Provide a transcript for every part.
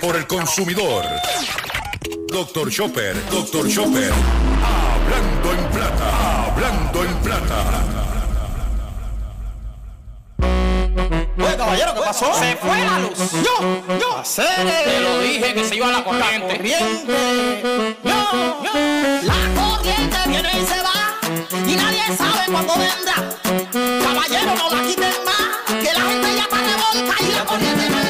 por el consumidor. Doctor Chopper, Doctor Chopper. Hablando en plata, hablando en plata. Oye, caballero, ¿qué pasó? Se fue la luz. Yo, yo. Te lo dije que se iba la corriente. corriente. Yo, yo. La corriente viene y se va y nadie sabe cuándo vendrá. Caballero, no la quiten más, que la gente ya está revolta y la corriente no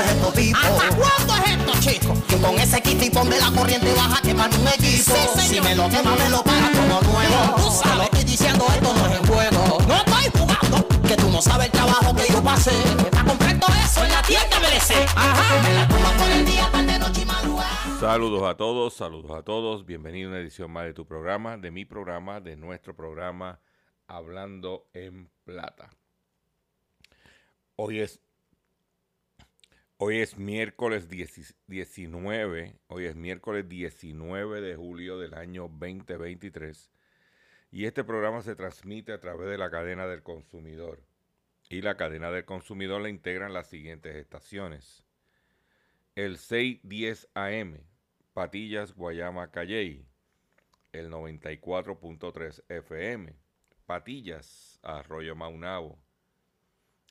es esto, tipo? ¿Hasta cuándo es esto, chico? Que con ese kit y ponme la corriente baja quemar un equipo. Sí. Si me lo quema, me lo para como nuevo. Tú Te sabes. lo estoy diciendo, esto no es en juego. No estoy jugando, que tú no sabes el trabajo que yo pasé. Está completo eso en la tienda MLC. Ajá. Me la por el día, tarde, noche y madrugada. Saludos a todos, saludos a todos. Bienvenido a una edición más de tu programa, de mi programa, de nuestro programa Hablando en Plata. Hoy es, hoy es miércoles 10 19, hoy es miércoles 19 de julio del año 2023 y este programa se transmite a través de la cadena del consumidor. Y la cadena del consumidor la integran las siguientes estaciones. El 610 AM, Patillas, Guayama, Calley, el 94.3 FM, Patillas, Arroyo Maunabo,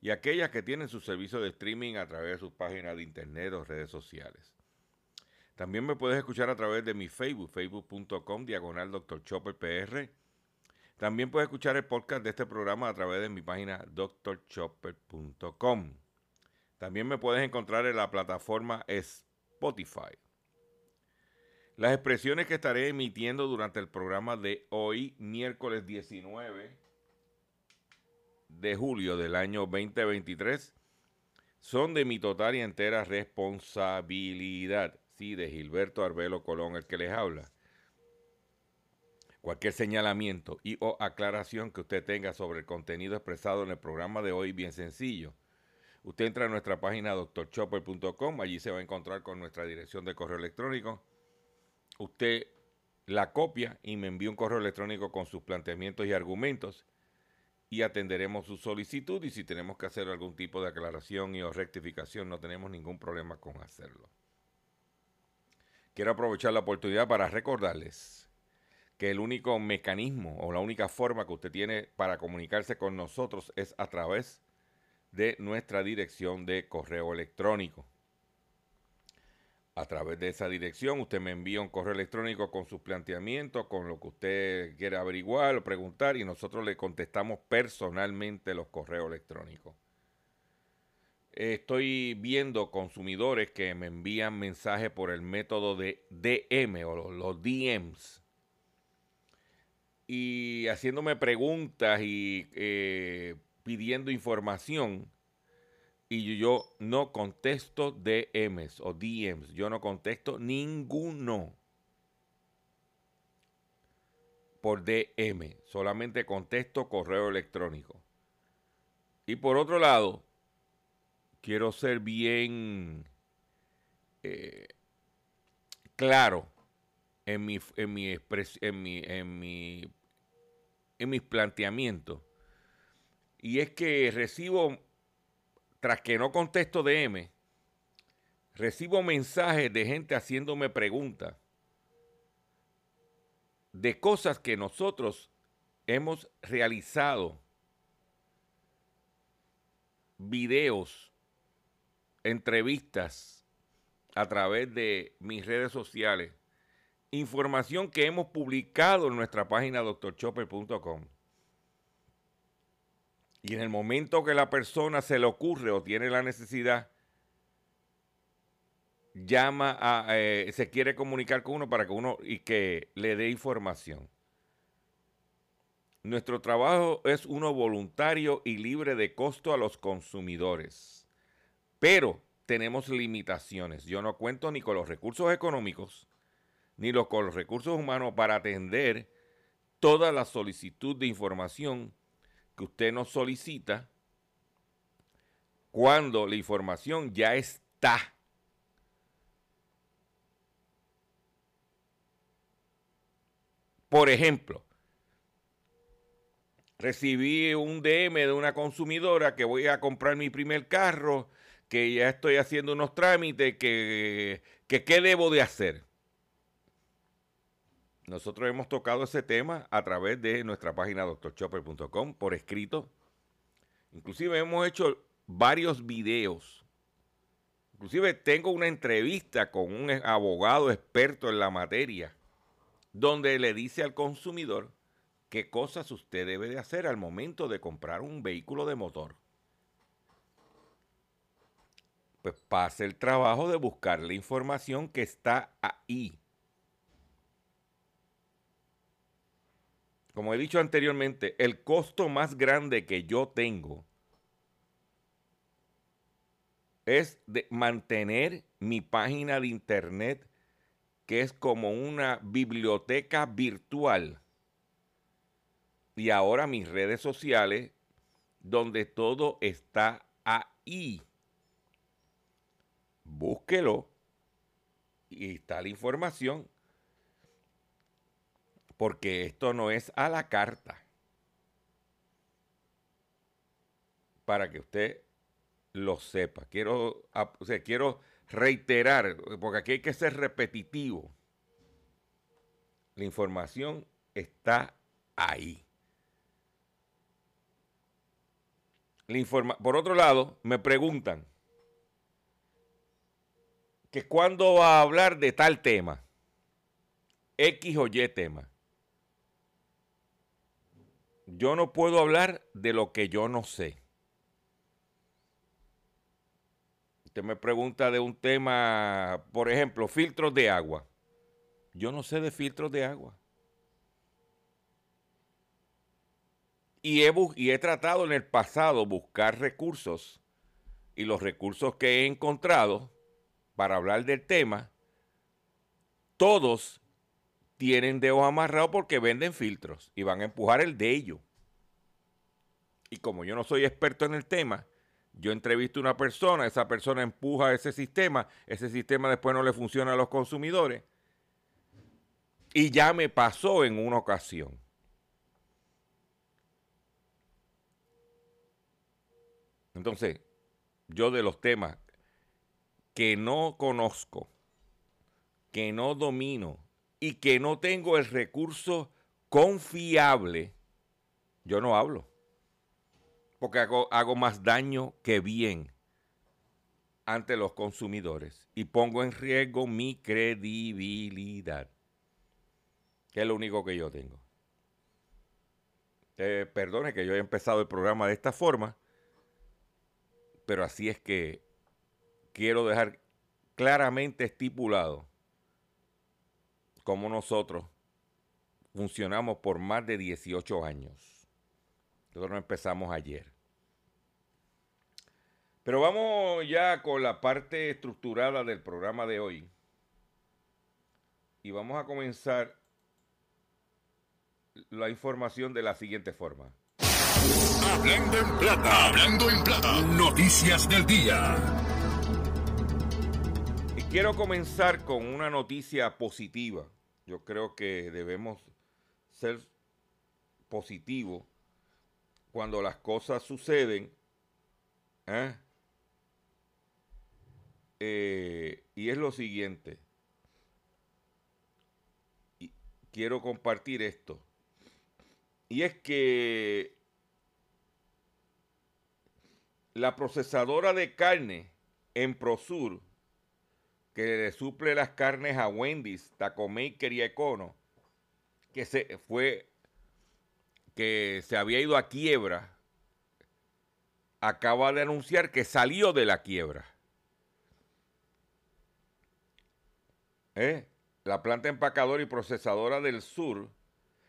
y aquellas que tienen su servicio de streaming a través de sus páginas de internet o redes sociales. También me puedes escuchar a través de mi Facebook, facebook.com, diagonal Dr. Chopper PR. También puedes escuchar el podcast de este programa a través de mi página drchopper.com. También me puedes encontrar en la plataforma Spotify. Las expresiones que estaré emitiendo durante el programa de hoy, miércoles 19 de julio del año 2023, son de mi total y entera responsabilidad. Sí, de Gilberto Arbelo Colón, el que les habla. Cualquier señalamiento y o aclaración que usted tenga sobre el contenido expresado en el programa de hoy, bien sencillo. Usted entra a nuestra página drchopper.com, allí se va a encontrar con nuestra dirección de correo electrónico. Usted la copia y me envía un correo electrónico con sus planteamientos y argumentos y atenderemos su solicitud y si tenemos que hacer algún tipo de aclaración y o rectificación no tenemos ningún problema con hacerlo. Quiero aprovechar la oportunidad para recordarles que el único mecanismo o la única forma que usted tiene para comunicarse con nosotros es a través de nuestra dirección de correo electrónico. A través de esa dirección usted me envía un correo electrónico con sus planteamientos, con lo que usted quiere averiguar o preguntar y nosotros le contestamos personalmente los correos electrónicos. Estoy viendo consumidores que me envían mensajes por el método de DM o los, DMs y haciéndome preguntas y eh, pidiendo información y yo no contesto DMs o DMs, yo no contesto ninguno por DM, solamente contesto correo electrónico. Y por otro lado, quiero ser bien eh, claro en mi, en mi, mi, en mi, en mis planteamientos. Y es que recibo, tras que no contesto DM, recibo mensajes de gente haciéndome preguntas de cosas que nosotros hemos realizado videos, entrevistas a través de mis redes sociales, información que hemos publicado en nuestra página doctorchopper.com. Y en el momento que la persona se le ocurre o tiene la necesidad, llama a, eh, se quiere comunicar con uno para que uno y que le dé información. Nuestro trabajo es uno voluntario y libre de costo a los consumidores. Pero tenemos limitaciones. Yo no cuento ni con los recursos económicos ni con los recursos humanos para atender toda la solicitud de información que usted nos solicita cuando la información ya está. Por ejemplo, recibí un DM de una consumidora que voy a comprar mi primer carro, que ya estoy haciendo unos trámites, que, qué debo de hacer. Nosotros hemos tocado ese tema a través de nuestra página doctorchopper.com por escrito. Inclusive hemos hecho varios videos. Inclusive tengo una entrevista con un abogado experto en la materia, donde le dice al consumidor qué cosas usted debe de hacer al momento de comprar un vehículo de motor. Pues pase el trabajo de buscar la información que está ahí. Como he dicho anteriormente, el costo más grande que yo tengo es de mantener mi página de internet, que es como una biblioteca virtual y ahora mis redes sociales, donde todo está ahí. Búsquelo y está la información. Porque esto no es a la carta. Para que usted lo sepa. Quiero, o sea, quiero reiterar, porque aquí hay que ser repetitivo. La información está ahí. Por otro lado, me preguntan que cuándo va a hablar de tal tema, X o Y tema. Yo no puedo hablar de lo que yo no sé. Usted me pregunta de un tema, por ejemplo, filtros de agua. Yo no sé de filtros de agua. Y he, y he tratado en el pasado buscar recursos y los recursos que he encontrado para hablar del tema, todos tienen dedos amarrados porque venden filtros y van a empujar el de ellos. Y como yo no soy experto en el tema, yo entrevisto a una persona, esa persona empuja ese sistema, ese sistema después no le funciona a los consumidores. Y ya me pasó en una ocasión. Entonces, yo de los temas que no conozco, que no domino y que no tengo el recurso confiable, yo no hablo. Porque hago, hago más daño que bien ante los consumidores y pongo en riesgo mi credibilidad, que es lo único que yo tengo. Eh, perdone que yo haya empezado el programa de esta forma, pero así es que quiero dejar claramente estipulado cómo nosotros funcionamos por más de 18 años. Nosotros no empezamos ayer. Pero vamos ya con la parte estructurada del programa de hoy. Y vamos a comenzar la información de la siguiente forma. Hablando en plata, hablando en plata, noticias del día. Y quiero comenzar con una noticia positiva. Yo creo que debemos ser positivos cuando las cosas suceden. ¿eh? Eh, y es lo siguiente. Y quiero compartir esto. Y es que la procesadora de carne en Prosur, que le suple las carnes a Wendy's, Taco Maker y Econo, que se fue que se había ido a quiebra, acaba de anunciar que salió de la quiebra. ¿Eh? La planta empacadora y procesadora del sur,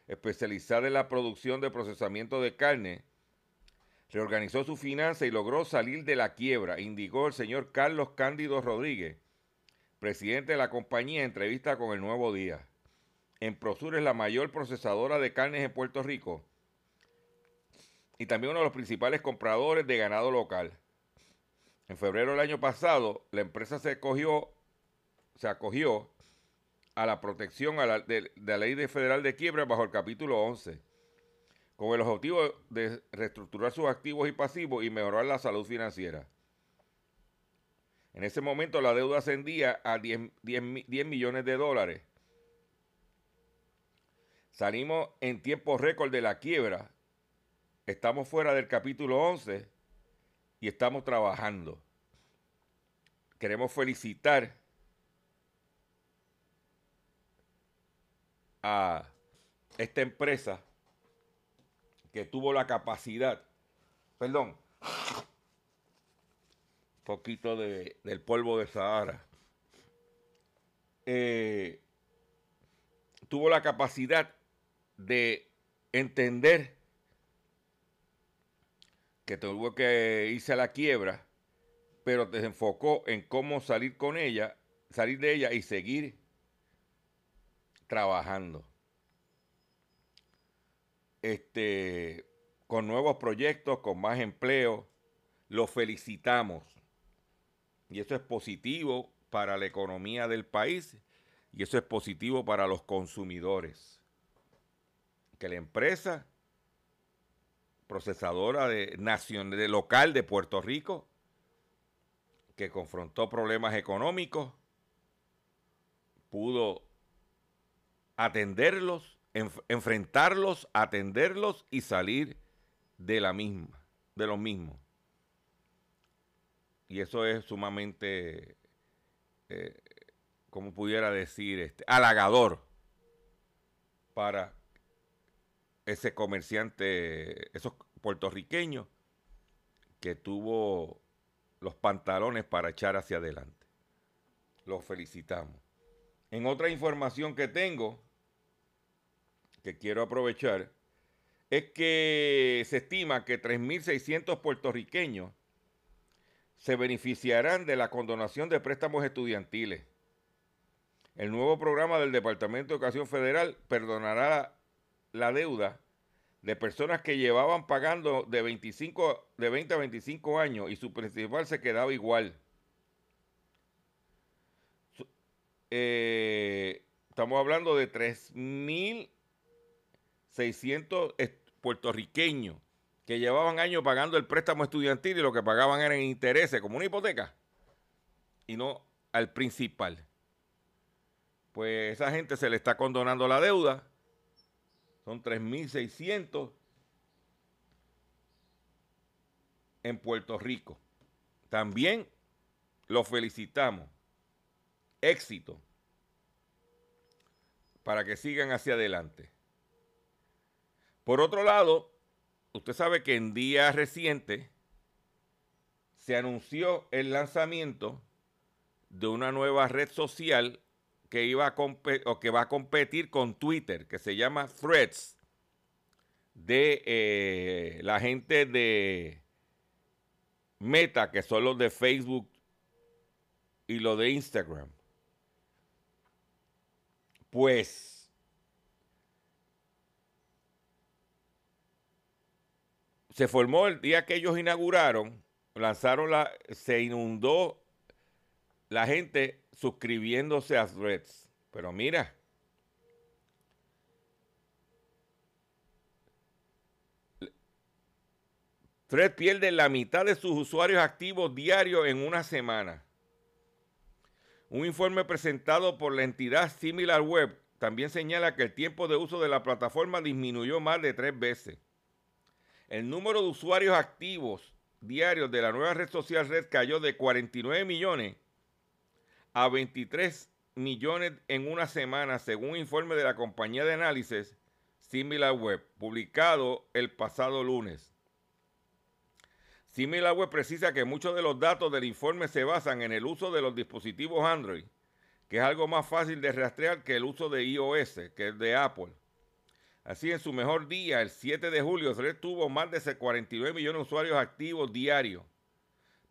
especializada en la producción de procesamiento de carne, reorganizó su finanza y logró salir de la quiebra, indicó el señor Carlos Cándido Rodríguez, presidente de la compañía, en entrevista con el Nuevo Día. En Prosur es la mayor procesadora de carnes en Puerto Rico y también uno de los principales compradores de ganado local. En febrero del año pasado, la empresa se acogió, a la protección de, la ley de federal de quiebra bajo el capítulo 11, con el objetivo de reestructurar sus activos y pasivos y mejorar la salud financiera. En ese momento la deuda ascendía a 10, 10 millones de dólares. Salimos en tiempo récord de la quiebra estamos fuera del capítulo 11 y estamos trabajando. Queremos felicitar a esta empresa que tuvo la capacidad, perdón, poquito de, del polvo de Sahara, eh, tuvo la capacidad de entender que tuvo que irse a la quiebra, pero se enfocó en cómo salir con ella, salir de ella y seguir trabajando. Este, con nuevos proyectos, con más empleo, lo felicitamos. Y eso es positivo para la economía del país y eso es positivo para los consumidores. Que la empresa procesadora de, de local de Puerto Rico, que confrontó problemas económicos, pudo atenderlos, enfrentarlos, atenderlos y salir de la misma, de lo mismo. Y eso es sumamente, eh, como pudiera decir, este, halagador para ese comerciante, esos puertorriqueños que tuvo los pantalones para echar hacia adelante. Los felicitamos. En otra información que tengo, que quiero aprovechar, es que se estima que 3.600 puertorriqueños se beneficiarán de la condonación de préstamos estudiantiles. El nuevo programa del Departamento de Educación Federal perdonará la deuda de personas que llevaban pagando de 25 de 20 a 25 años y su principal se quedaba igual. Eh, estamos hablando de 3.600 puertorriqueños que llevaban años pagando el préstamo estudiantil y lo que pagaban eran intereses, como una hipoteca, y no al principal. Pues esa gente se le está condonando la deuda son 3.600 en Puerto Rico. También los felicitamos. Éxito para que sigan hacia adelante. Por otro lado, usted sabe que en días recientes se anunció el lanzamiento de una nueva red social que iba a o que va a competir con Twitter, que se llama Threads, de eh, la gente de Meta, que son los de Facebook y los de Instagram. Pues se formó el día que ellos inauguraron, lanzaron la, se inundó la gente suscribiéndose a Threads. Pero mira, Threads pierde la mitad de sus usuarios activos diarios en una semana. Un informe presentado por la entidad Similar Web también señala que el tiempo de uso de la plataforma disminuyó más de tres veces. El número de usuarios activos diarios de la nueva red social Red cayó de 49 millones a 23 millones en una semana, según un informe de la compañía de análisis SimilarWeb, publicado el pasado lunes. SimilarWeb precisa que muchos de los datos del informe se basan en el uso de los dispositivos Android, que es algo más fácil de rastrear que el uso de iOS, que es de Apple. Así, en su mejor día, el 7 de julio, Red tuvo más de 49 millones de usuarios activos diarios.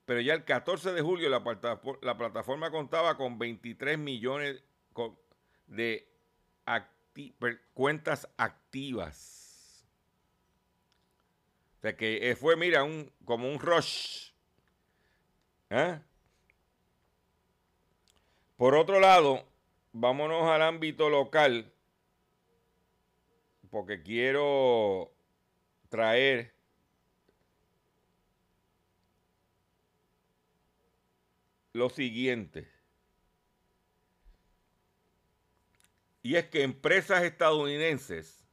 Pero ya el 14 de julio la, plataforma contaba con 23 millones de cuentas activas. O sea que eh, fue, mira, un, como un rush. ¿eh? Por otro lado, vámonos al ámbito local, porque quiero traer lo siguiente. Y es que empresas estadounidenses,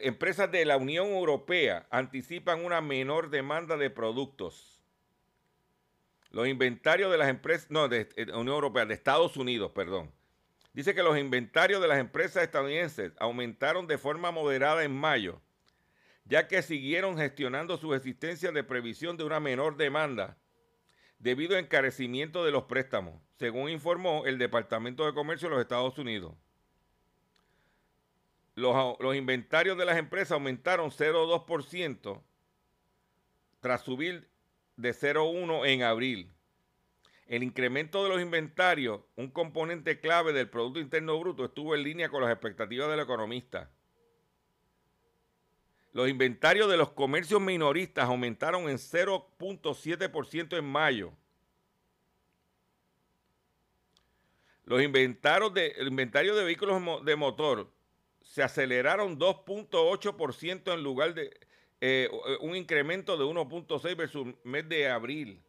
empresas de la Unión Europea anticipan una menor demanda de productos. Los inventarios de las empresas, no, de, de Unión Europea, de Estados Unidos, perdón. Dice que los inventarios de las empresas estadounidenses aumentaron de forma moderada en mayo, ya que siguieron gestionando su existencia de previsión de una menor demanda debido a encarecimiento de los préstamos, según informó el Departamento de Comercio de los Estados Unidos. Los, inventarios de las empresas aumentaron 0,2% tras subir de 0,1 en abril. El incremento de los inventarios, un componente clave del Producto Interno Bruto, estuvo en línea con las expectativas del economista. Los inventarios de los comercios minoristas aumentaron en 0.7% en mayo. Los inventarios de, inventario de vehículos de motor se aceleraron 2.8% en lugar de eh, un incremento de 1.6 versus mes de abril.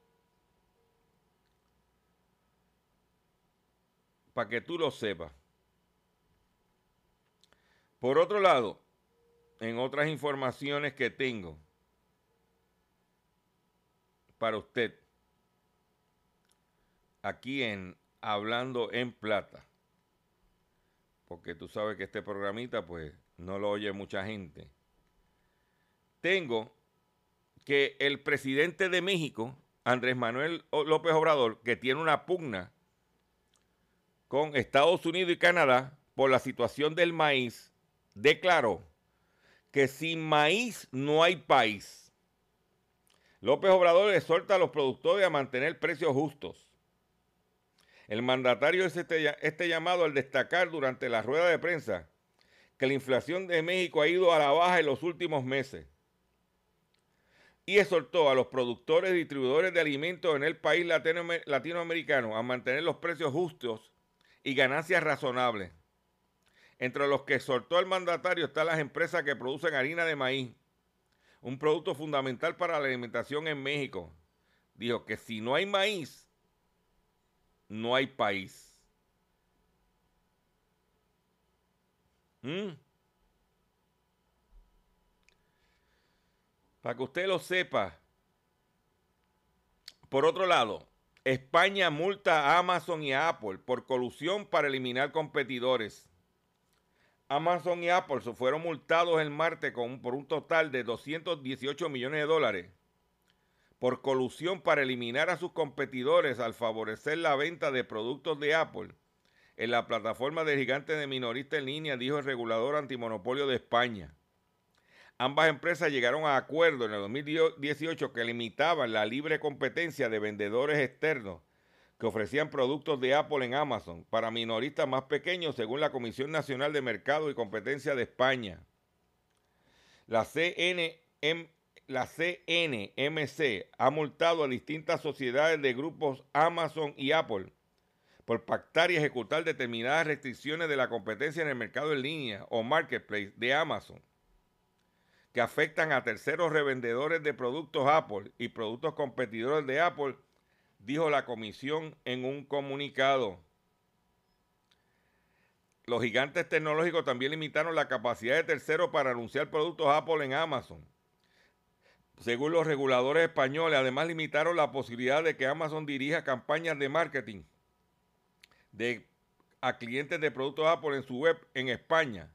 Para que tú lo sepas. Por otro lado, en otras informaciones que tengo para usted, aquí en Hablando en Plata, porque tú sabes que este programita pues no lo oye mucha gente, tengo que el presidente de México, Andrés Manuel López Obrador, que tiene una pugna con Estados Unidos y Canadá por la situación del maíz, declaró que sin maíz no hay país. López Obrador exhorta a los productores a mantener precios justos. El mandatario hizo este, este llamado al destacar durante la rueda de prensa que la inflación de México ha ido a la baja en los últimos meses y exhortó a los productores y distribuidores de alimentos en el país latinoamericano a mantener los precios justos y ganancias razonables. Entre los que exhortó el mandatario están las empresas que producen harina de maíz, un producto fundamental para la alimentación en México. Dijo que si no hay maíz, no hay país. ¿Mm? Para que usted lo sepa. Por otro lado, España multa a Amazon y a Apple por colusión para eliminar competidores. Amazon y Apple fueron multados el martes con, por un total de 218 millones de dólares por colusión para eliminar a sus competidores al favorecer la venta de productos de Apple en la plataforma de gigantes de minorista en línea, dijo el regulador antimonopolio de España. Ambas empresas llegaron a acuerdo en el 2018 que limitaban la libre competencia de vendedores externos que ofrecían productos de Apple en Amazon para minoristas más pequeños según la Comisión Nacional de Mercado y Competencia de España. La, CNM, la CNMC ha multado a distintas sociedades de grupos Amazon y Apple por pactar y ejecutar determinadas restricciones de la competencia en el mercado en línea o marketplace de Amazon que afectan a terceros revendedores de productos Apple y productos competidores de Apple dijo la comisión en un comunicado. los gigantes tecnológicos también limitaron la capacidad de terceros para anunciar productos Apple en Amazon. Según los reguladores españoles, además limitaron la posibilidad de que Amazon dirija campañas de marketing de, a clientes de productos Apple en su web en España.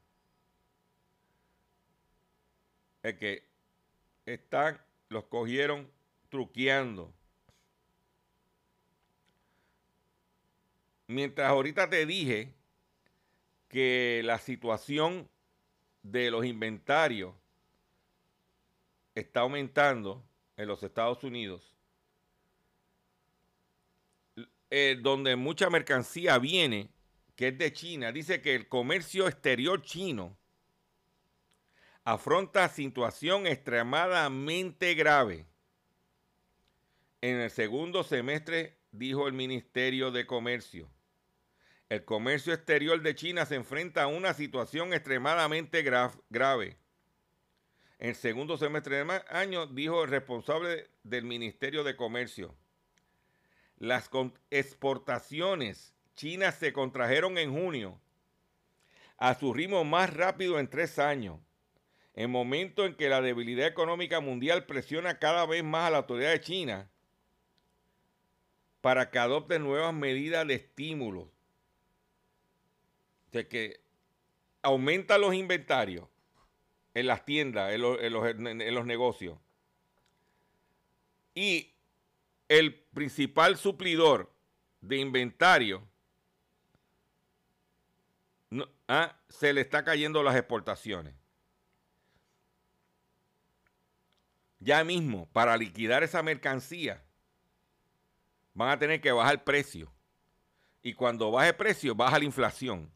Es que están, los cogieron truqueando. Mientras ahorita te dije que la situación de los inventarios está aumentando en los Estados Unidos, eh, donde mucha mercancía viene, que es de China, dice que el comercio exterior chino afronta situación extremadamente grave. En el segundo semestre, dijo el Ministerio de Comercio. El comercio exterior de China se enfrenta a una situación extremadamente grave. En el segundo semestre del año, dijo el responsable del Ministerio de Comercio, las exportaciones chinas se contrajeron en junio a su ritmo más rápido en tres años, en momento en que la debilidad económica mundial presiona cada vez más a la autoridad de China para que adopte nuevas medidas de estímulo de que aumenta los inventarios en las tiendas, en los, negocios. Y el principal suplidor de inventario ah, se le está cayendo las exportaciones. Ya mismo, para liquidar esa mercancía, van a tener que bajar precio. Y cuando baje el precio, baja la inflación.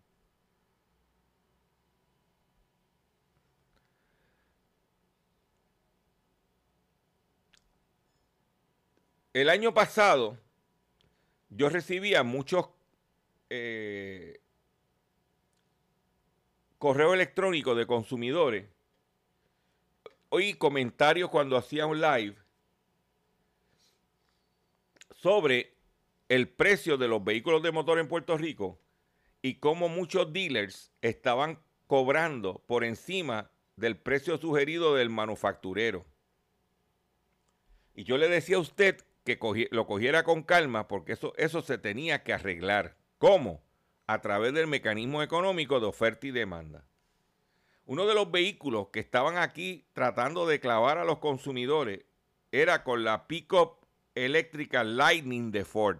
El año pasado yo recibía muchos eh, correos electrónicos de consumidores. Oí comentarios cuando hacía un live sobre el precio de los vehículos de motor en Puerto Rico y cómo muchos dealers estaban cobrando por encima del precio sugerido del manufacturero. Y yo le decía a usted que lo cogiera con calma porque eso, eso se tenía que arreglar. ¿Cómo? A través del mecanismo económico de oferta y demanda. Uno de los vehículos que estaban aquí tratando de clavar a los consumidores era con la pickup eléctrica Lightning de Ford.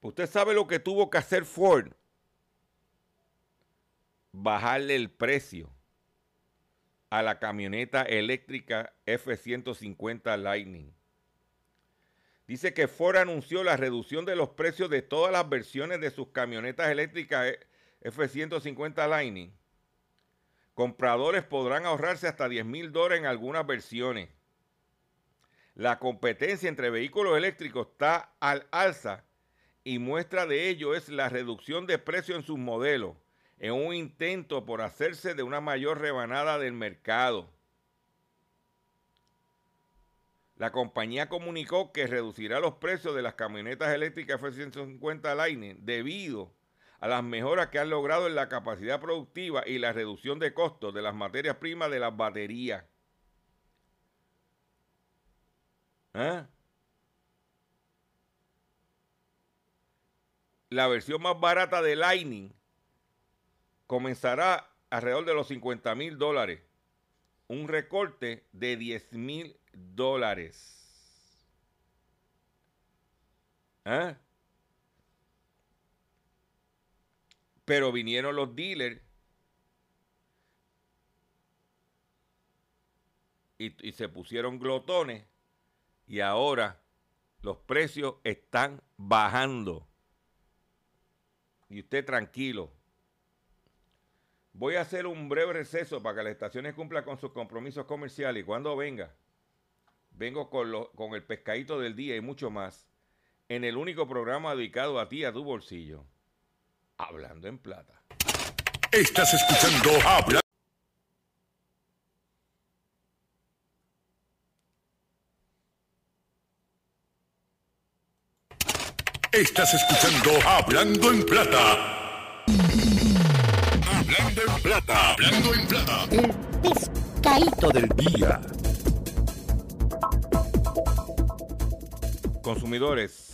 Usted sabe lo que tuvo que hacer Ford. Bajarle el precio a la camioneta eléctrica F-150 Lightning. Dice que Ford anunció la reducción de los precios de todas las versiones de sus camionetas eléctricas F-150 Lightning. Compradores podrán ahorrarse hasta 10 mil dólares en algunas versiones. La competencia entre vehículos eléctricos está al alza y muestra de ello es la reducción de precio en sus modelos, en un intento por hacerse de una mayor rebanada del mercado. La compañía comunicó que reducirá los precios de las camionetas eléctricas F-150 Lightning debido a las mejoras que han logrado en la capacidad productiva y la reducción de costos de las materias primas de las baterías. ¿Eh? La versión más barata de Lightning comenzará alrededor de los 50 mil dólares. Un recorte de 10 mil dólares. ¿Ah? Pero vinieron los dealers y, se pusieron glotones y ahora los precios están bajando. Y usted tranquilo. Voy a hacer un breve receso para que las estaciones cumplan con sus compromisos comerciales y cuando venga, vengo con, con el pescadito del día y mucho más en el único programa dedicado a ti, a tu bolsillo. Hablando en plata. Estás escuchando Habla. Estás escuchando Hablando en plata. Hablando en plata. Hablando en plata. El pescadito del día. Consumidores,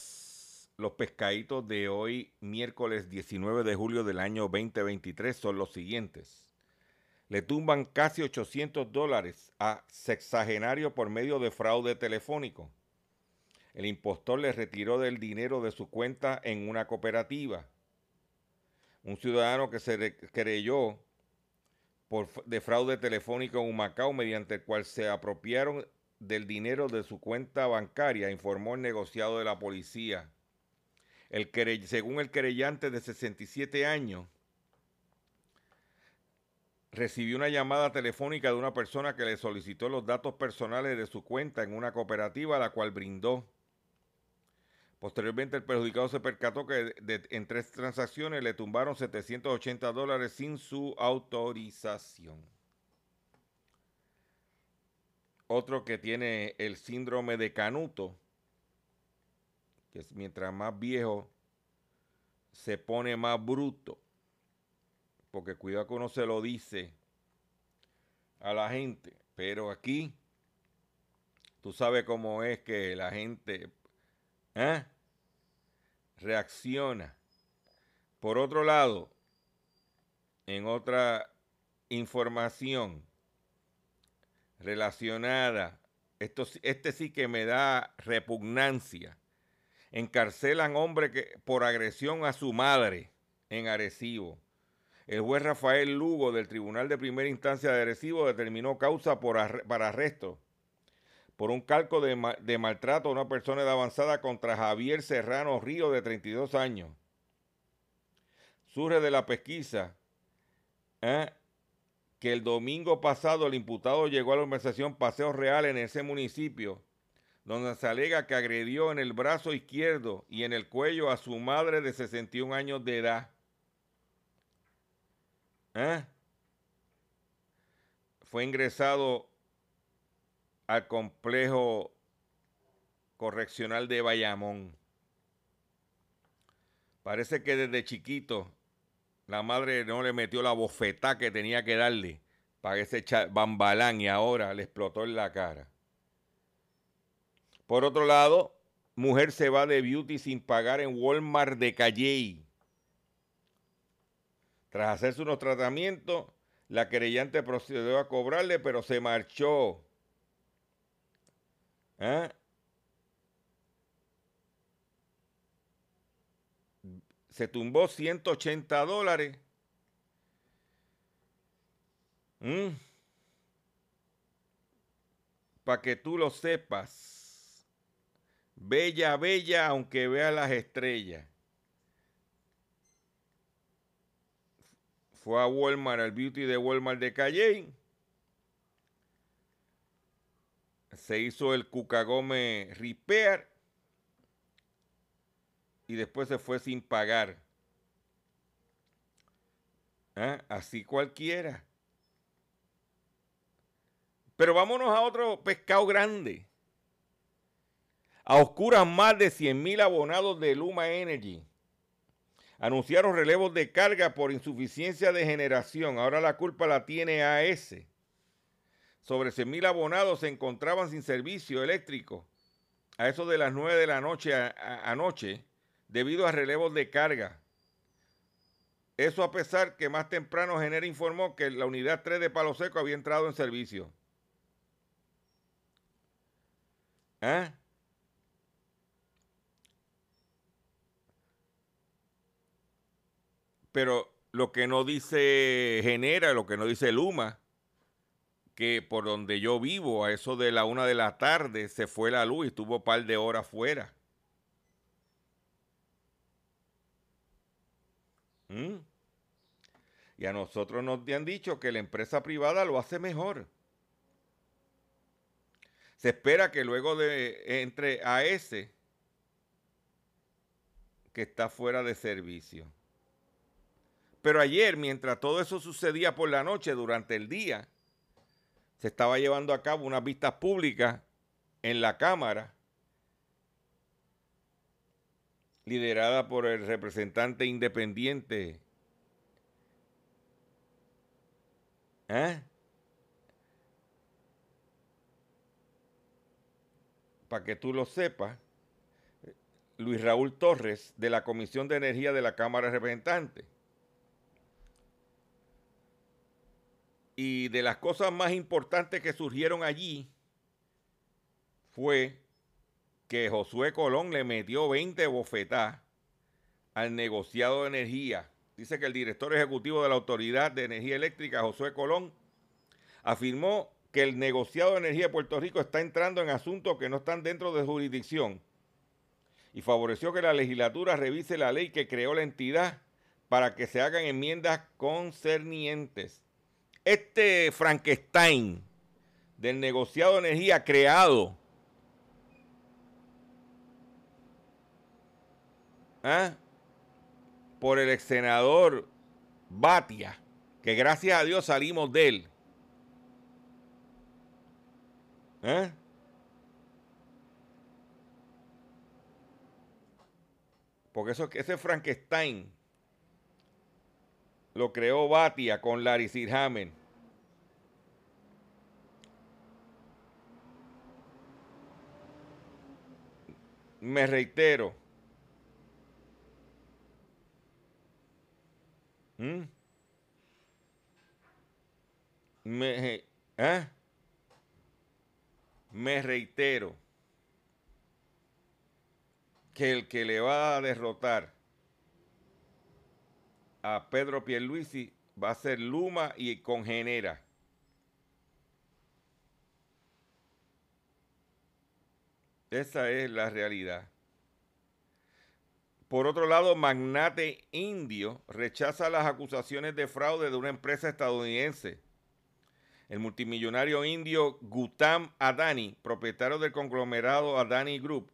los pescaditos de hoy, miércoles 19 de julio del año 2023, son los siguientes. Le tumban casi 800 dólares a sexagenario por medio de fraude telefónico. El impostor le retiró del dinero de su cuenta en una cooperativa. Un ciudadano que se creyó por, de fraude telefónico en Humacao mediante el cual se apropiaron del dinero de su cuenta bancaria, informó el negociado de la policía. El según el querellante de 67 años, recibió una llamada telefónica de una persona que le solicitó los datos personales de su cuenta en una cooperativa, la cual brindó. Posteriormente, el perjudicado se percató que en tres transacciones le tumbaron 780 dólares sin su autorización. Otro que tiene el síndrome de Canuto, mientras más viejo se pone más bruto, porque cuidado que uno se lo dice a la gente, pero aquí tú sabes cómo es que la gente ¿eh? reacciona. Por otro lado, en otra información, relacionada, esto, este sí que me da repugnancia. Encarcelan hombre que, por agresión a su madre en Arecibo. El juez Rafael Lugo del Tribunal de Primera Instancia de Arecibo determinó causa por para arresto por un calco de, de, maltrato a una persona de avanzada contra Javier Serrano Río de 32 años. Surge de la pesquisa ¿eh? que el domingo pasado el imputado llegó a la organización Paseo Real en ese municipio, donde se alega que agredió en el brazo izquierdo y en el cuello a su madre de 61 años de edad. ¿Eh? Fue ingresado al complejo correccional de Bayamón. Parece que desde chiquito la madre no le metió la bofetá que tenía que darle para ese bambalán y ahora le explotó en la cara. Por otro lado, mujer se va de beauty sin pagar en Walmart de Calley. Tras hacerse unos tratamientos, la querellante procedió a cobrarle, pero se marchó. ¿Eh? se tumbó 180 dólares. Mm. Para que tú lo sepas. Bella, bella, aunque vea las estrellas. Fue a Walmart, al beauty de Walmart de Calle. Se hizo el Cucagome Repair y después se fue sin pagar. ¿Ah? Así cualquiera. Pero vámonos a otro pescado grande. A oscuras más de 100 mil abonados de Luma Energy anunciaron relevos de carga por insuficiencia de generación. Ahora la culpa la tiene AS. Sobre 100 mil abonados se encontraban sin servicio eléctrico a eso de las 9 de la noche anoche debido a relevos de carga. Eso a pesar que más temprano Genera informó que la unidad 3 de Palo Seco había entrado en servicio. ¿Eh? Pero lo que no dice Genera, lo que no dice Luma, que por donde yo vivo, a eso de la una de la tarde, se fue la luz y estuvo un par de horas fuera. ¿Mm? Y a nosotros nos han dicho que la empresa privada lo hace mejor. Se espera que luego de entre a ese que está fuera de servicio. Pero ayer, mientras todo eso sucedía por la noche, durante el día, se estaba llevando a cabo unas vistas públicas en la Cámara liderada por el representante independiente ¿eh? Para que tú lo sepas, Luis Raúl Torres de la Comisión de Energía de la Cámara de Representantes. Y de las cosas más importantes que surgieron allí fue que Josué Colón le metió 20 bofetadas al negociado de energía. Dice que el director ejecutivo de la Autoridad de Energía Eléctrica, Josué Colón, afirmó que el negociado de energía de Puerto Rico está entrando en asuntos que no están dentro de jurisdicción y favoreció que la legislatura revise la ley que creó la entidad para que se hagan enmiendas concernientes. Este Frankenstein del negociado de energía creado ¿ah? por el ex senador Batia, que gracias a Dios salimos de él. ¿Eh? Porque eso, ese Frankenstein lo creó Batia con Larry Sirhamen. Me reitero. ¿Mm? Me, ¿eh? Me reitero que el que le va a derrotar a Pedro Pierluisi va a ser Luma y Congenera. Esa es la realidad. Por otro lado, Magnate Indio rechaza las acusaciones de fraude de una empresa estadounidense. El multimillonario indio Gutam Adani, propietario del conglomerado Adani Group,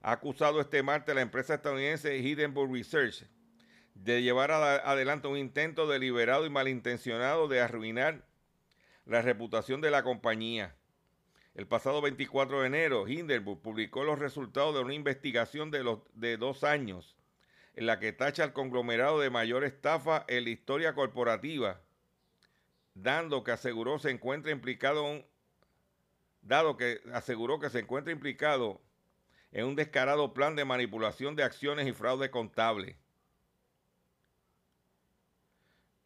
ha acusado este martes a la empresa estadounidense Hindenburg Research de llevar adelante un intento deliberado y malintencionado de arruinar la reputación de la compañía. El pasado 24 de enero, Hindenburg publicó los resultados de una investigación de, los, dos años en la que tacha al conglomerado de mayor estafa en la historia corporativa, dando que aseguró se encuentra implicado dado que aseguró que se encuentra implicado en un descarado plan de manipulación de acciones y fraude contable.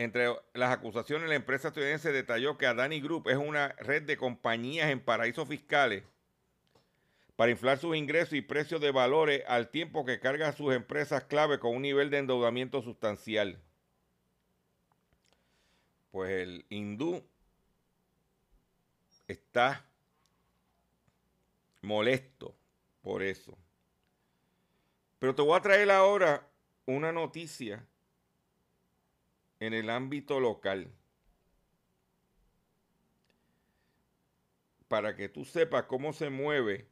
Entre las acusaciones, la empresa estadounidense detalló que Adani Group es una red de compañías en paraísos fiscales para inflar sus ingresos y precios de valores al tiempo que carga a sus empresas clave con un nivel de endeudamiento sustancial. Pues el hindú está molesto por eso. Pero te voy a traer ahora una noticia en el ámbito local. Para que tú sepas cómo se mueve,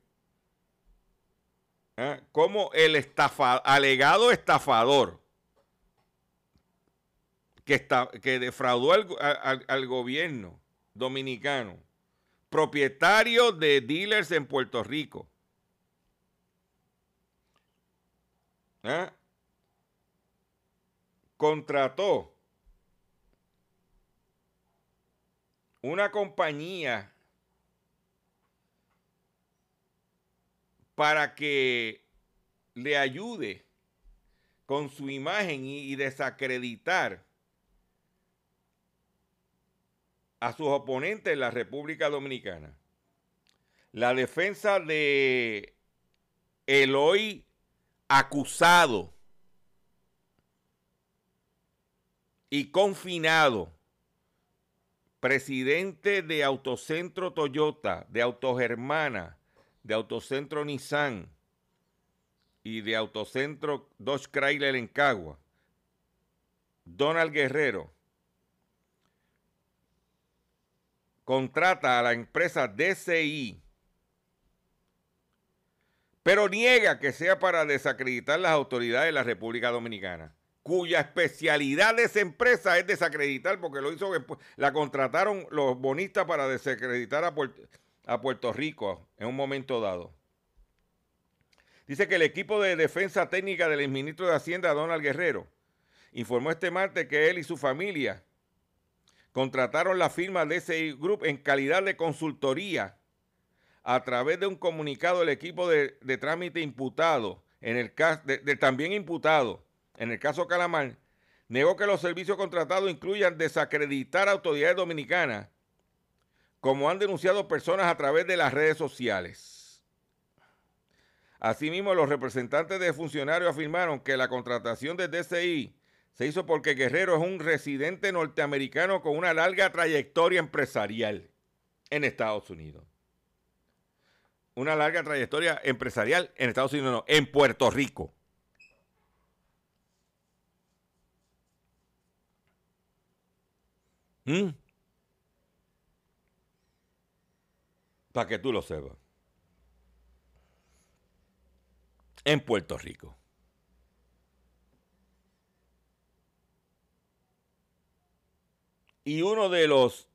¿eh? cómo el alegado estafador que, está, que defraudó al gobierno dominicano, propietario de dealers en Puerto Rico, ¿eh? contrató una compañía para que le ayude con su imagen y, desacreditar a sus oponentes en la República Dominicana. La defensa de Eloy acusado y confinado, presidente de Autocentro Toyota, de Autogermana, de Autocentro Nissan y de Autocentro Dodge Chrysler en Cagua, Donald Guerrero, contrata a la empresa DCI pero niega que sea para desacreditar las autoridades de la República Dominicana, cuya especialidad de esa empresa es desacreditar, porque lo hizo, la contrataron los bonistas para desacreditar a Puerto, a Puerto Rico en un momento dado. Dice que el equipo de defensa técnica del exministro de Hacienda, Donald Guerrero, informó este martes que él y su familia contrataron la firma DCI Group en calidad de consultoría a través de un comunicado del equipo de, de trámite imputado, en el caso de, de también imputado, en el caso Calamar, negó que los servicios contratados incluyan desacreditar a autoridades dominicanas, como han denunciado personas a través de las redes sociales. Asimismo, los representantes de funcionarios afirmaron que la contratación de DCI se hizo porque Guerrero es un residente norteamericano con una larga trayectoria empresarial en Estados Unidos. Una larga trayectoria empresarial en Estados Unidos, no, en Puerto Rico. ¿Mm? Para que tú lo sepas. En Puerto Rico. Y uno de los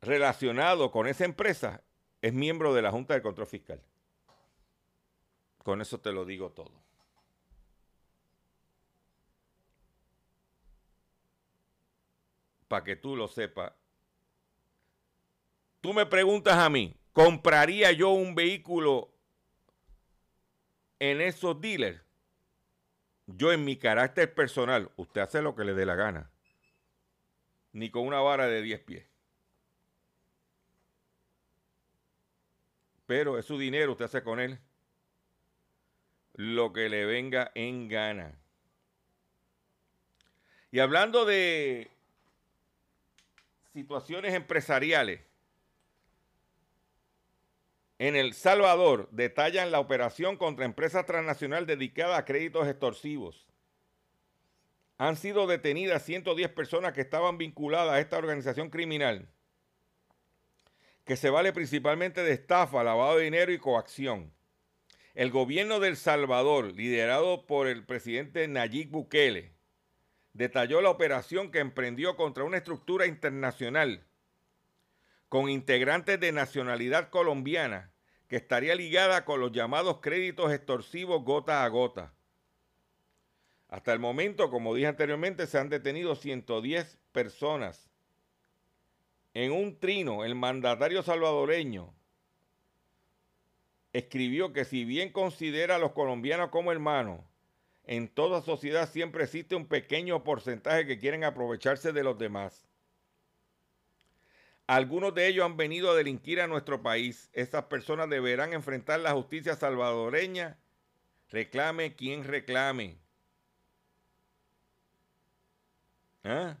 relacionados con esa empresa es miembro de la Junta de Control Fiscal. Con eso te lo digo todo. Para que tú lo sepas. Tú me preguntas a mí, ¿compraría yo un vehículo en esos dealers? Yo en mi carácter personal, usted hace lo que le dé la gana. Ni con una vara de 10 pies. Pero es su dinero, usted hace con él lo que le venga en gana. Y hablando de situaciones empresariales, en El Salvador detallan la operación contra empresa transnacional dedicada a créditos extorsivos. Han sido detenidas 110 personas que estaban vinculadas a esta organización criminal, que se vale principalmente de estafa, lavado de dinero y coacción. El gobierno de El Salvador, liderado por el presidente Nayib Bukele, detalló la operación que emprendió contra una estructura internacional con integrantes de nacionalidad colombiana que estaría ligada con los llamados créditos extorsivos gota a gota. Hasta el momento, como dije anteriormente, se han detenido 110 personas. En un trino, el mandatario salvadoreño escribió que si bien considera a los colombianos como hermanos, en toda sociedad siempre existe un pequeño porcentaje que quieren aprovecharse de los demás. Algunos de ellos han venido a delinquir a nuestro país. Estas personas deberán enfrentar la justicia salvadoreña. Reclame quien reclame. ¿Ah?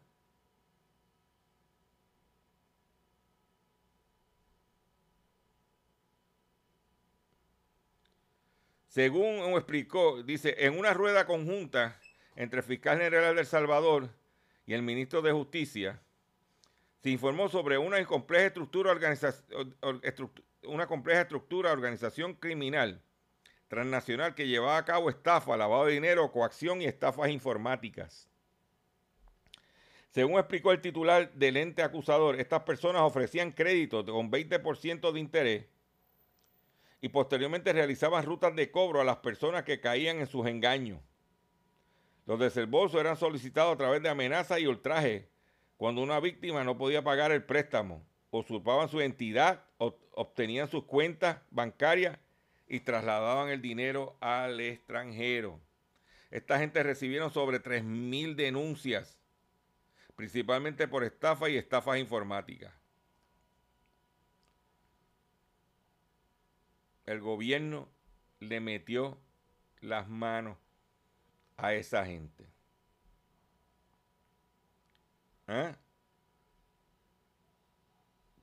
Según explicó, dice, en una rueda conjunta entre el fiscal general de El Salvador y el ministro de Justicia, se informó sobre una compleja estructura, una compleja estructura organización criminal transnacional que llevaba a cabo estafa, lavado de dinero, coacción y estafas informáticas. Según explicó el titular del ente acusador, estas personas ofrecían créditos con 20% de interés y posteriormente realizaban rutas de cobro a las personas que caían en sus engaños. Los desembolsos eran solicitados a través de amenazas y ultrajes cuando una víctima no podía pagar el préstamo, usurpaban su identidad, obtenían sus cuentas bancarias y trasladaban el dinero al extranjero. Esta gente recibieron sobre 3.000 denuncias, principalmente por estafa y estafas informáticas. El gobierno le metió las manos a esa gente. ¿Eh?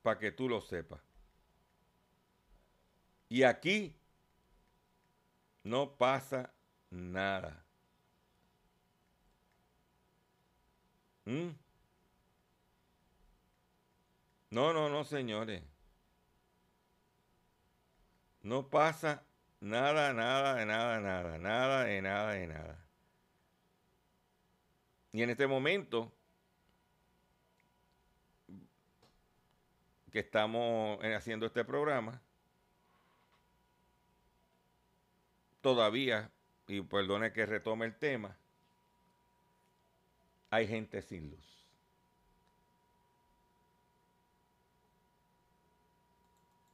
Para que tú lo sepas. Y aquí no pasa nada. ¿Mm? No, no, no, señores. No pasa nada, nada, nada, nada, nada, de nada, de nada. Y en este momento, que estamos eh, haciendo este programa, todavía, y perdone que retome el tema, hay gente sin luz.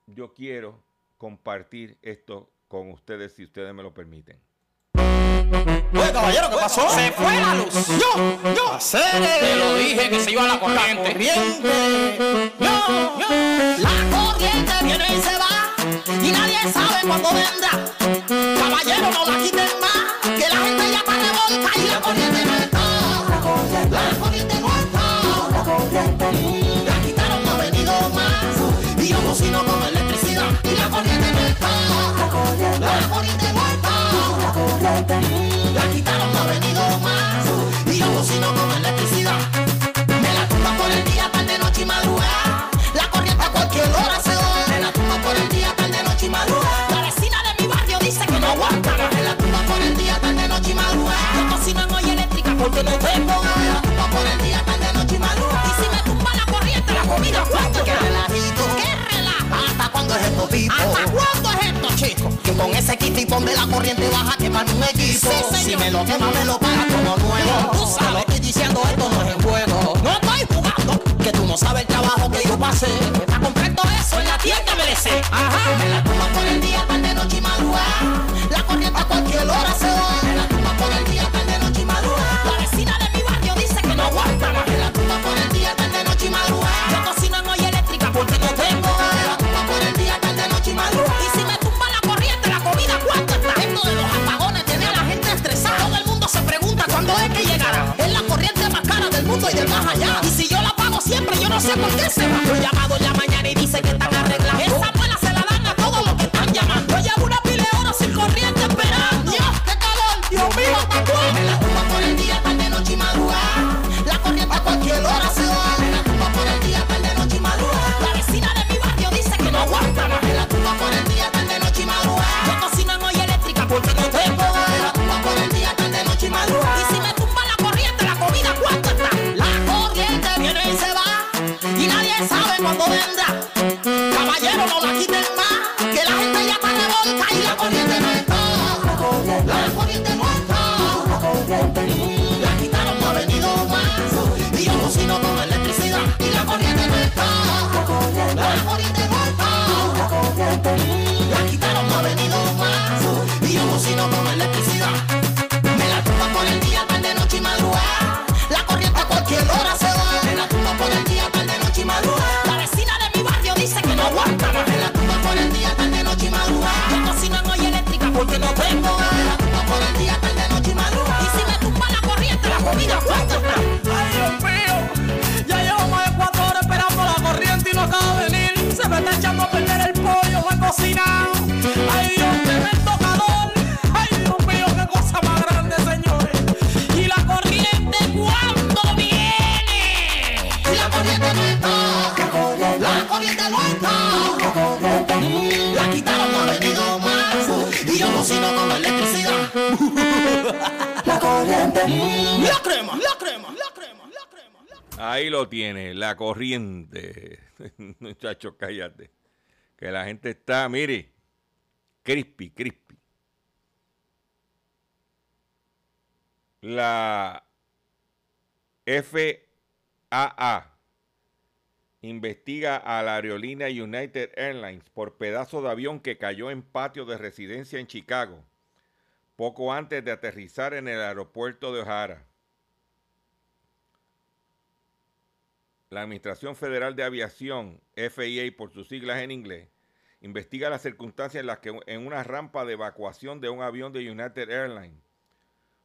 Yo quiero compartir esto con ustedes si ustedes me lo permiten. Oye, caballero, ¿qué pasó? Se fue la luz. Yo, yo. Hacer Te lo dije que se iba a la corriente. corriente. Yo, yo. La corriente viene y se va y nadie sabe cuándo vendrá. Caballero, no la quiten más, que la gente ya está revolta y la corriente no está. La corriente no corriente no está. La corriente no está. La quitaron, no ha venido más. Y yo cocino con electricidad. Me la tumba por el día, tarde, noche y madrugada. La corriente a cualquier hora se va. Me la tumba por el día, tarde, noche y madrugada. La vecina de mi barrio dice que no aguanta. Me la tumba por el día, tarde, noche y madrugada. Yo cocino en olla eléctrica porque no tengo con ese kitipón de la corriente baja quemar un equipo. si me lo quema, me lo paga como nuevo. Tú sabes. Te lo estoy diciendo, esto no es juego. No estoy jugando. Que tú no sabes el trabajo que yo pasé. Para comprar todo eso en la tienda merece. Ajá. Me la tumba por el día, tarde, noche y madrugada. La corriente a cualquier hora se va. Siempre, corriente. Muchachos, cállate. Que la gente está, mire, crispy, crispy. La FAA investiga a la aerolínea United Airlines por pedazo de avión que cayó en patio de residencia en Chicago, poco antes de aterrizar en el aeropuerto de O'Hara. La Administración Federal de Aviación, FAA por sus siglas en inglés, investiga las circunstancias en las que en una rampa de evacuación de un avión de United Airlines,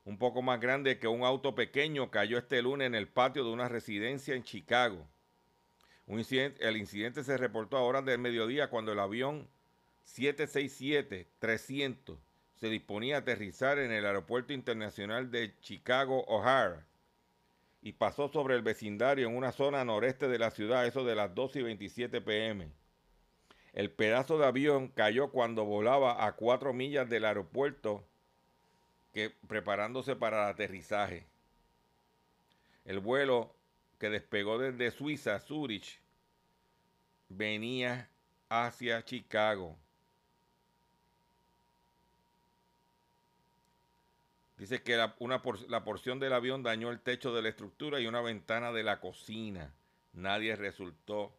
un poco más grande que un auto pequeño, cayó este lunes en el patio de una residencia en Chicago. El incidente se reportó a horas del mediodía cuando el avión 767-300 se disponía a aterrizar en el Aeropuerto Internacional de Chicago O'Hara y pasó sobre el vecindario en una zona noreste de la ciudad, eso de las 12 y 27 pm. El pedazo de avión cayó cuando volaba a cuatro millas del aeropuerto que, preparándose para el aterrizaje. El vuelo que despegó desde Suiza, Zurich, venía hacia Chicago. Dice que la, una la porción del avión dañó el techo de la estructura y una ventana de la cocina. Nadie resultó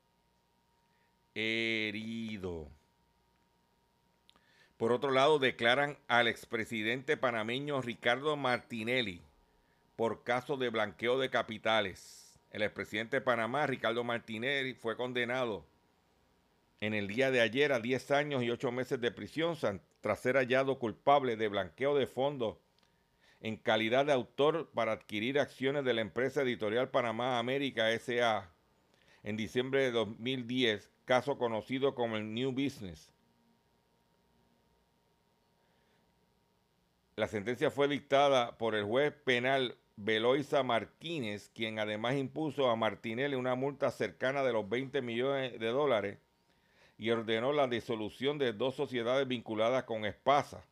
herido. Por otro lado, declaran al expresidente panameño Ricardo Martinelli por caso de blanqueo de capitales. El expresidente de Panamá, Ricardo Martinelli, fue condenado en el día de ayer a 10 años y 8 meses de prisión tras ser hallado culpable de blanqueo de fondos en calidad de autor para adquirir acciones de la empresa editorial Panamá América SA en diciembre de 2010, caso conocido como el New Business. La sentencia fue dictada por el juez penal Beloisa Martínez, quien además impuso a Martinelli una multa cercana de los 20 millones de dólares y ordenó la disolución de dos sociedades vinculadas con Espasa,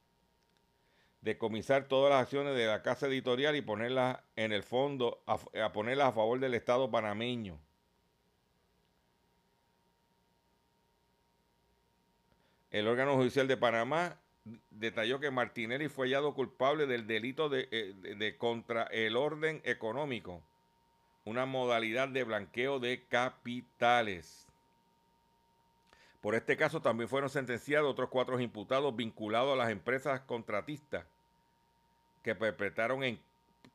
decomisar todas las acciones de la casa editorial y ponerlas en el fondo, a, ponerlas a favor del Estado panameño. El órgano judicial de Panamá detalló que Martinelli fue hallado culpable del delito de, eh, de- de contra el orden económico, una modalidad de blanqueo de capitales. Por este caso también fueron sentenciados otros cuatro imputados vinculados a las empresas contratistas que perpetraron en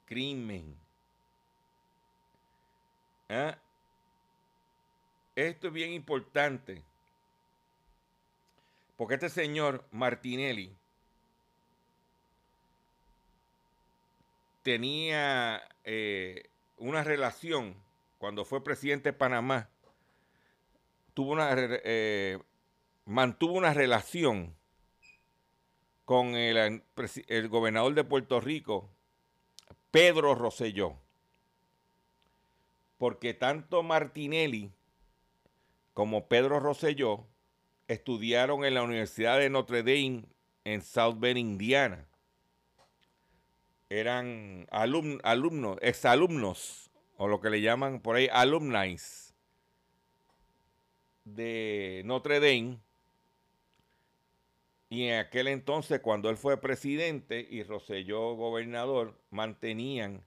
crimen. ¿Ah? Esto es bien importante. Porque este señor Martinelli tenía eh, una relación cuando fue presidente de Panamá, tuvo una, eh, mantuvo una relación con el, eh, el gobernador de Puerto Rico, Pedro Rosselló. Porque tanto Martinelli como Pedro Rosselló estudiaron en la Universidad de Notre Dame en South Bend, Indiana. Eran alum- alumnos, exalumnos, o lo que le llaman por ahí alumni de Notre Dame. Y en aquel entonces, cuando él fue presidente y Rosselló gobernador, mantenían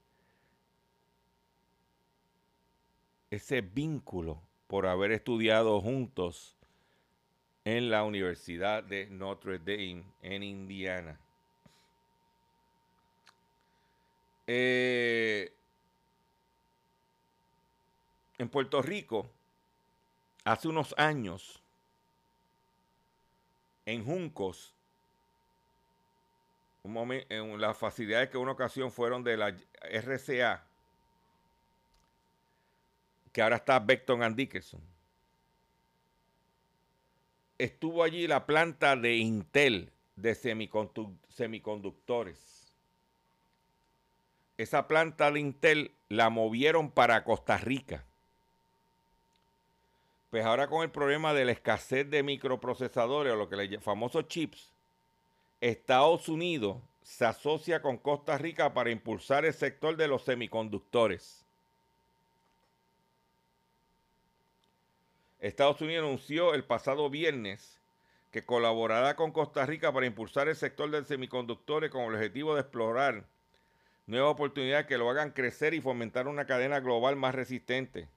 ese vínculo por haber estudiado juntos en la Universidad de Notre Dame en Indiana. Eh, en Puerto Rico, hace unos años, en Juncos, en las facilidades que una ocasión fueron de la RCA, que ahora está Beckton and Dickerson estuvo allí la planta de Intel de semicondu- semiconductores. Esa planta de Intel la movieron para Costa Rica. Pues ahora con el problema de la escasez de microprocesadores o lo que le famosos chips, Estados Unidos se asocia con Costa Rica para impulsar el sector de los semiconductores. Estados Unidos anunció el pasado viernes que colaborará con Costa Rica para impulsar el sector de semiconductores con el objetivo de explorar nuevas oportunidades que lo hagan crecer y fomentar una cadena global más resistente.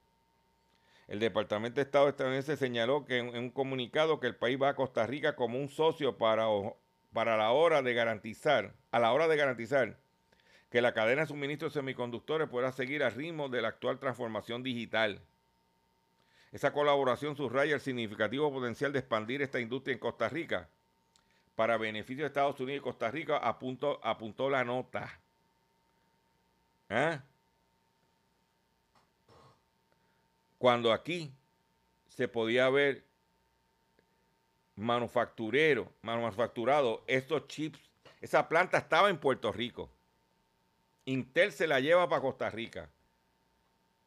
El Departamento de Estado estadounidense señaló que en, un comunicado que el país va a Costa Rica como un socio para, para la hora de garantizar, a la hora de garantizar que la cadena de suministro de semiconductores pueda seguir al ritmo de la actual transformación digital. Esa colaboración subraya el significativo potencial de expandir esta industria en Costa Rica para beneficio de Estados Unidos y Costa Rica, apuntó, apuntó la nota. ¿Ah? Cuando aquí se podía ver manufacturero, manufacturado estos chips, esa planta estaba en Puerto Rico. Intel se la lleva para Costa Rica.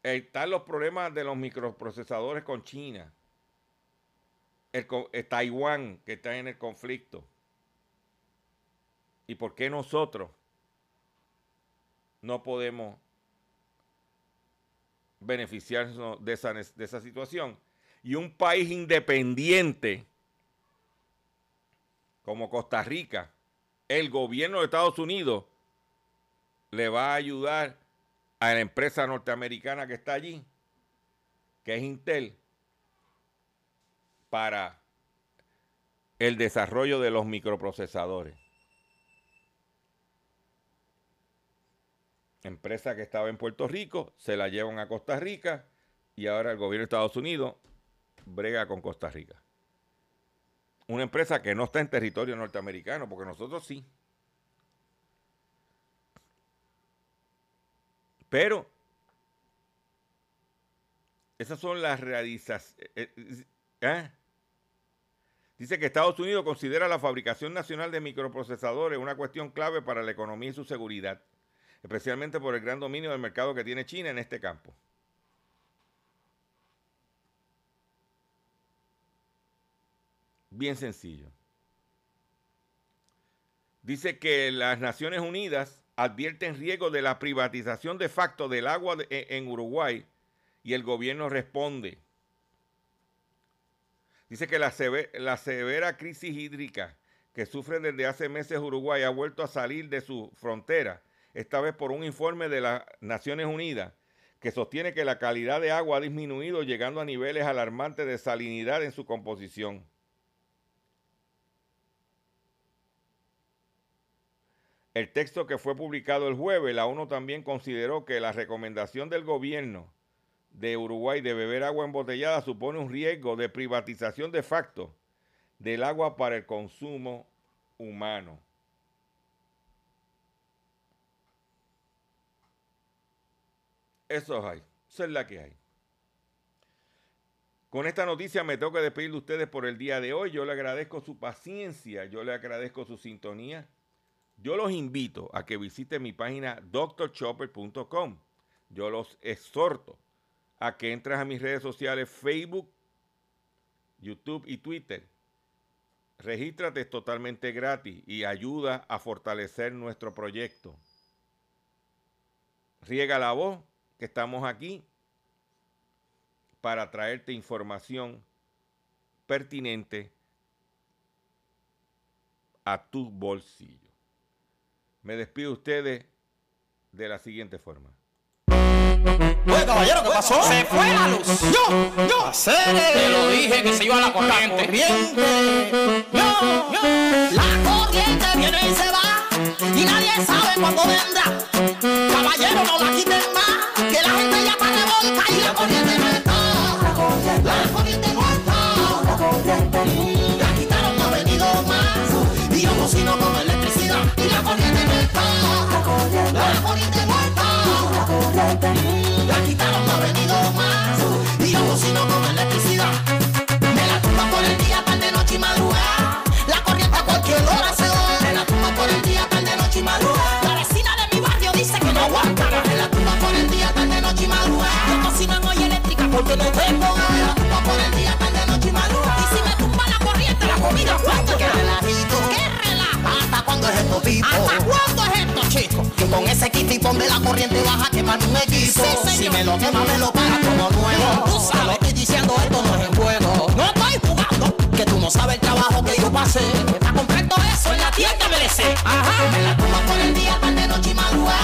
Están los problemas de los microprocesadores con China. El, co- eh, Taiwán, que está en el conflicto. ¿Y por qué nosotros no podemos beneficiarnos de esa, de esa situación? Y un país independiente como Costa Rica, el gobierno de Estados Unidos le va a ayudar a la empresa norteamericana que está allí, que es Intel, para el desarrollo de los microprocesadores. Empresa que estaba en Puerto Rico, se la llevan a Costa Rica y ahora el gobierno de Estados Unidos brega con Costa Rica. Una empresa que no está en territorio norteamericano, porque nosotros sí. Pero esas son las realizaciones. Eh, eh, ¿eh? Dice que Estados Unidos considera la fabricación nacional de microprocesadores una cuestión clave para la economía y su seguridad especialmente por el gran dominio del mercado que tiene China en este campo. Bien sencillo. Dice que las Naciones Unidas advierten riesgo de la privatización de facto del agua e, en Uruguay y el gobierno responde. Dice que la, la severa crisis hídrica que sufre desde hace meses Uruguay ha vuelto a salir de su frontera esta vez por un informe de las Naciones Unidas que sostiene que la calidad de agua ha disminuido llegando a niveles alarmantes de salinidad en su composición. El texto que fue publicado el jueves, la ONU también consideró que la recomendación del gobierno de Uruguay de beber agua embotellada supone un riesgo de privatización de facto del agua para el consumo humano. Eso es la que hay. Con esta noticia me tengo que despedir de ustedes por el día de hoy. Yo le agradezco su paciencia, yo le agradezco su sintonía. Yo los invito a que visiten mi página drchopper.com. Yo los exhorto a que entres a mis redes sociales Facebook, YouTube y Twitter. Regístrate, es totalmente gratis y ayuda a fortalecer nuestro proyecto. Riega la voz que estamos aquí para traerte información pertinente a tu bolsillo. Me despido de ustedes de la siguiente forma. Oye, caballero, ¿qué pasó? Se fue la luz. Yo, yo. Te lo dije que se iba la corriente. Corriente. Yo, yo. La corriente viene y se va y nadie sabe cuándo vendrá. Caballero, no la quiten la corriente no está. La corriente no está. La quitaron, no venido más. Y yo cocino con electricidad y la corriente no está. La corriente no está. La quitaron, no venido más. Y yo cocino con electricidad. Me la tumba por el día, tarde, noche y madrugada. La corriente a cualquier hora se va. Me la tumba por el día, tarde, noche y madrugada. Madrugada. En olla eléctrica porque no tengo la tumba por el día, tarde, noche y madrugada. Y si me tumba la corriente, la comida cuánto. ¡Qué relajito! ¡Qué relajo! ¿Hasta cuándo es esto, tipo? ¿Hasta cuándo es esto, chico? Que con ese equipo de la corriente baja quemarme un equipo. si me lo quema, me lo paga como nuevo. Tú sabes, lo estoy diciendo, esto no es en juego. No estoy jugando, que tú no sabes el trabajo que yo pasé. Para comprar todo eso en la tienda me Ajá, me la tumba